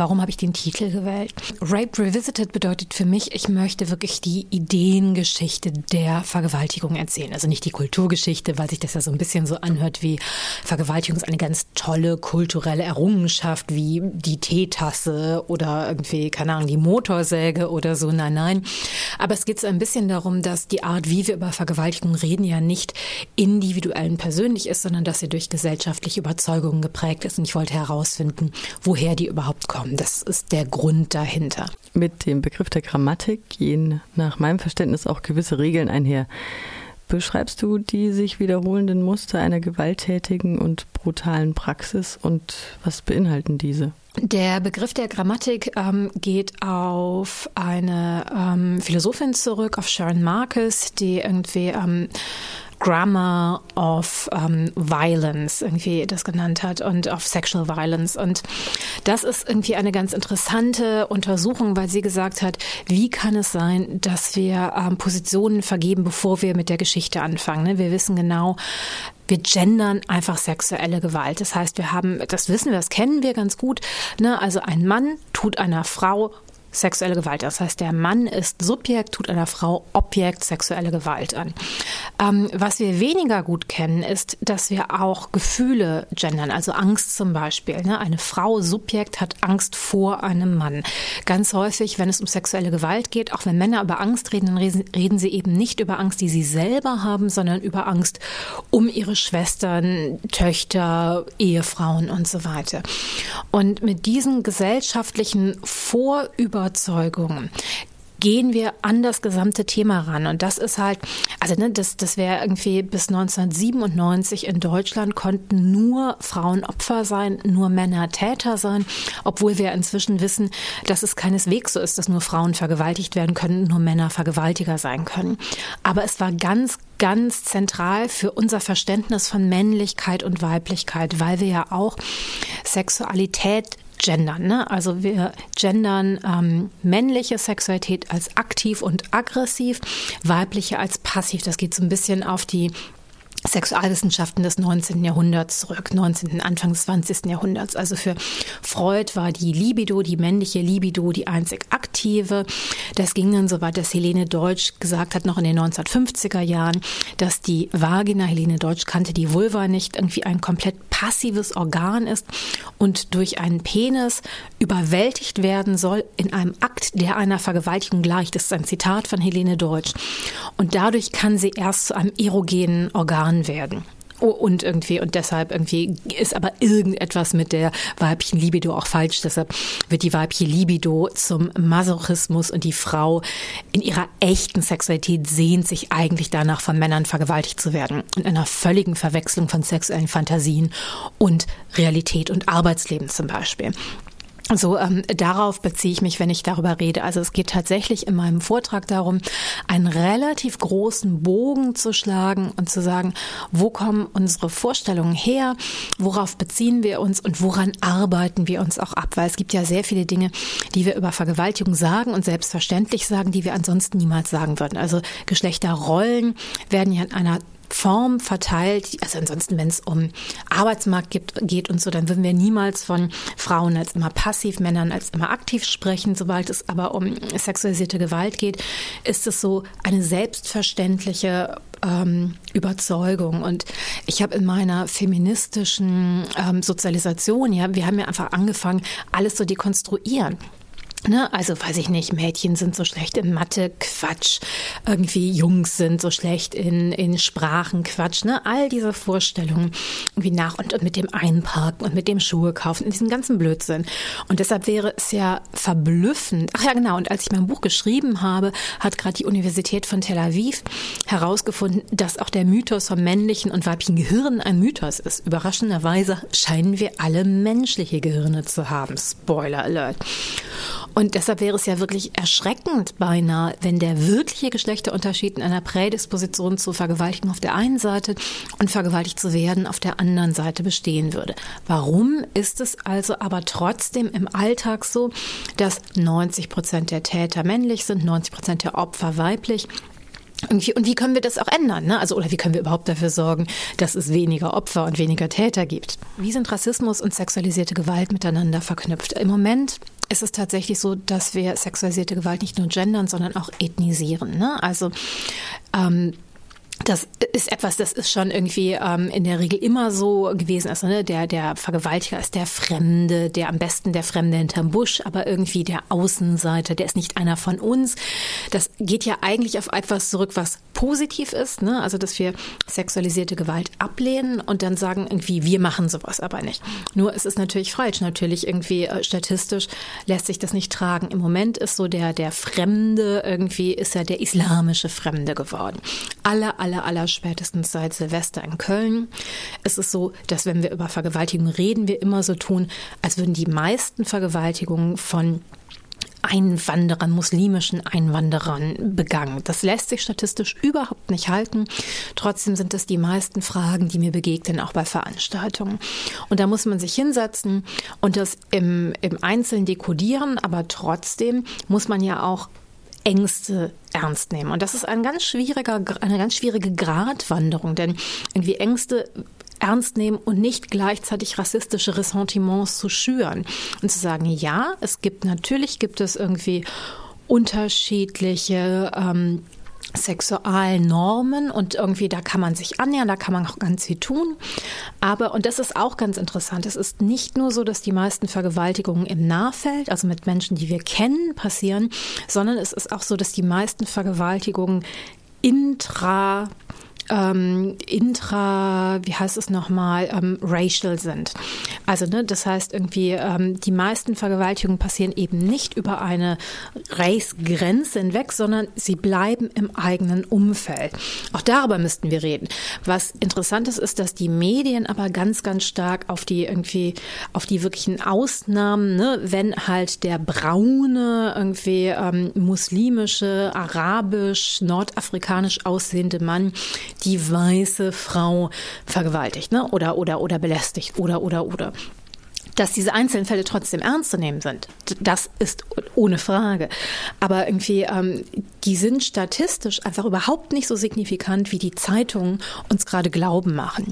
warum habe ich den Titel gewählt? Rape Revisited bedeutet für mich, ich möchte wirklich die Ideengeschichte der Vergewaltigung erzählen. Also nicht die Kulturgeschichte, weil sich das ja so ein bisschen so anhört wie Vergewaltigung ist eine ganz tolle kulturelle Errungenschaft wie die Teetasse oder irgendwie, keine Ahnung, die Motorsäge oder so. Nein, nein. Aber es geht so ein bisschen darum, dass die Art, wie wir über Vergewaltigung reden, ja nicht individuell und persönlich ist, sondern dass sie durch gesellschaftliche Überzeugungen geprägt ist. Und ich wollte herausfinden, woher die überhaupt kommen. Das ist der Grund dahinter. Mit dem Begriff der Grammatik gehen nach meinem Verständnis auch gewisse Regeln einher. Beschreibst du die sich wiederholenden Muster einer gewalttätigen und brutalen Praxis und was beinhalten diese? Der Begriff der Grammatik ähm, geht auf eine ähm, Philosophin zurück, auf Sharon Marcus, die irgendwie ähm, Grammar of um, Violence irgendwie das genannt hat und of Sexual Violence. Und das ist irgendwie eine ganz interessante Untersuchung, weil sie gesagt hat, wie kann es sein, dass wir ähm, Positionen vergeben, bevor wir mit der Geschichte anfangen. Ne? Wir wissen genau, wir gendern einfach sexuelle Gewalt. Das heißt, wir haben, das wissen wir, das kennen wir ganz gut. Ne? Also ein Mann tut einer Frau sexuelle Gewalt. Das heißt, der Mann ist Subjekt, tut einer Frau Objekt sexuelle Gewalt an. Ähm, was wir weniger gut kennen, ist, dass wir auch Gefühle gendern, also Angst zum Beispiel. Ne? Eine Frau Subjekt hat Angst vor einem Mann. Ganz häufig, wenn es um sexuelle Gewalt geht, auch wenn Männer über Angst reden, dann reden sie eben nicht über Angst, die sie selber haben, sondern über Angst um ihre Schwestern, Töchter, Ehefrauen und so weiter. Und mit diesen gesellschaftlichen Vorüber Überzeugungen gehen wir an das gesamte Thema ran. Und das ist halt, also ne, das, das wäre irgendwie bis 1997 in Deutschland konnten nur Frauen Opfer sein, nur Männer Täter sein, obwohl wir inzwischen wissen, dass es keineswegs so ist, dass nur Frauen vergewaltigt werden können, nur Männer Vergewaltiger sein können. Aber es war ganz ganz zentral für unser Verständnis von Männlichkeit und Weiblichkeit, weil wir ja auch Sexualität gendern. Ne? Also wir gendern ähm, männliche Sexualität als aktiv und aggressiv, weibliche als passiv. Das geht so ein bisschen auf die Sexualwissenschaften des 19. Jahrhunderts zurück, 19. Anfang des 20. Jahrhunderts. Also für Freud war die Libido, die männliche Libido, die einzig aktive. Das ging dann so weit, dass Helene Deutsch gesagt hat, noch in den 1950er Jahren, dass die Vagina, Helene Deutsch kannte die Vulva nicht, irgendwie ein komplett passives Organ ist und durch einen Penis überwältigt werden soll in einem Akt, der einer Vergewaltigung gleicht. Das ist ein Zitat von Helene Deutsch. Und dadurch kann sie erst zu einem erogenen Organ werden. Oh, und irgendwie, und deshalb irgendwie ist aber irgendetwas mit der weiblichen Libido auch falsch. Deshalb wird die weibliche Libido zum Masochismus und die Frau in ihrer echten Sexualität sehnt sich eigentlich danach, von Männern vergewaltigt zu werden. In einer völligen Verwechslung von sexuellen Fantasien und Realität und Arbeitsleben zum Beispiel. So, ähm, darauf beziehe ich mich, wenn ich darüber rede. Also es geht tatsächlich in meinem Vortrag darum, einen relativ großen Bogen zu schlagen und zu sagen, wo kommen unsere Vorstellungen her, worauf beziehen wir uns und woran arbeiten wir uns auch ab. Weil es gibt ja sehr viele Dinge, die wir über Vergewaltigung sagen und selbstverständlich sagen, die wir ansonsten niemals sagen würden. Also Geschlechterrollen werden ja in einer Form verteilt. Also ansonsten, wenn es um Arbeitsmarkt gibt, geht und so, dann würden wir niemals von Frauen als immer passiv, Männern als immer aktiv sprechen. Sobald es aber um sexualisierte Gewalt geht, ist es so eine selbstverständliche ähm, Überzeugung. Und ich habe in meiner feministischen ähm, Sozialisation, ja, wir haben ja einfach angefangen, alles zu dekonstruieren. Ne, also weiß ich nicht, Mädchen sind so schlecht in Mathe, Quatsch. Irgendwie Jungs sind so schlecht in, in Sprachen, Quatsch. Ne? All diese Vorstellungen irgendwie nach und, und mit dem Einparken und mit dem Schuhe kaufen, in diesem ganzen Blödsinn. Und deshalb wäre es ja verblüffend. Ach ja, genau. Und als ich mein Buch geschrieben habe, hat gerade die Universität von Tel Aviv herausgefunden, dass auch der Mythos vom männlichen und weiblichen Gehirn ein Mythos ist. Überraschenderweise scheinen wir alle menschliche Gehirne zu haben. Spoiler Alert. Und deshalb wäre es ja wirklich erschreckend beinahe, wenn der wirkliche Geschlechterunterschied in einer Prädisposition zur Vergewaltigung auf der einen Seite und vergewaltigt zu werden auf der anderen Seite bestehen würde. Warum ist es also aber trotzdem im Alltag so, dass 90 Prozent der Täter männlich sind, 90 Prozent der Opfer weiblich? Irgendwie, und wie können wir das auch ändern? Ne? Also, oder wie können wir überhaupt dafür sorgen, dass es weniger Opfer und weniger Täter gibt? Wie sind Rassismus und sexualisierte Gewalt miteinander verknüpft? Im Moment ist es tatsächlich so, dass wir sexualisierte Gewalt nicht nur gendern, sondern auch ethnisieren. Ne? Also ähm, das ist etwas, das ist schon irgendwie ähm, in der Regel immer so gewesen. Also ne, der, der Vergewaltiger ist der Fremde, der am besten der Fremde hinterm Busch, aber irgendwie der Außenseiter, der ist nicht einer von uns. Das geht ja eigentlich auf etwas zurück, was positiv ist, ne? also dass wir sexualisierte Gewalt ablehnen und dann sagen irgendwie, wir machen sowas aber nicht. Nur es ist natürlich falsch. Natürlich irgendwie äh, statistisch lässt sich das nicht tragen. Im Moment ist so der, der Fremde irgendwie, ist ja der islamische Fremde geworden. Alle, alle aller, spätestens seit Silvester in Köln. Es ist so, dass wenn wir über Vergewaltigung reden, wir immer so tun, als würden die meisten Vergewaltigungen von Einwanderern, muslimischen Einwanderern begangen. Das lässt sich statistisch überhaupt nicht halten. Trotzdem sind es die meisten Fragen, die mir begegnen, auch bei Veranstaltungen. Und da muss man sich hinsetzen und das im, im Einzelnen dekodieren, aber trotzdem muss man ja auch Ängste ernst nehmen. Und das ist ein ganz schwieriger, eine ganz schwierige Gratwanderung, denn irgendwie Ängste ernst nehmen und nicht gleichzeitig rassistische Ressentiments zu schüren und zu sagen, ja, es gibt natürlich gibt es irgendwie unterschiedliche ähm, Sexualnormen und irgendwie da kann man sich annähern, da kann man auch ganz viel tun. Aber, und das ist auch ganz interessant, es ist nicht nur so, dass die meisten Vergewaltigungen im Nahfeld, also mit Menschen, die wir kennen, passieren, sondern es ist auch so, dass die meisten Vergewaltigungen intra ähm, intra, wie heißt es nochmal, ähm, racial sind. Also, ne, das heißt irgendwie, ähm, die meisten Vergewaltigungen passieren eben nicht über eine Race-Grenze hinweg, sondern sie bleiben im eigenen Umfeld. Auch darüber müssten wir reden. Was interessant ist, ist, dass die Medien aber ganz, ganz stark auf die irgendwie, auf die wirklichen Ausnahmen, ne, wenn halt der braune, irgendwie ähm, muslimische, arabisch, nordafrikanisch aussehende Mann die weiße Frau vergewaltigt, ne? Oder oder oder belästigt oder oder oder dass diese einzelnen Fälle trotzdem ernst zu nehmen sind, das ist ohne Frage. Aber irgendwie, ähm, die sind statistisch einfach überhaupt nicht so signifikant, wie die Zeitungen uns gerade glauben machen.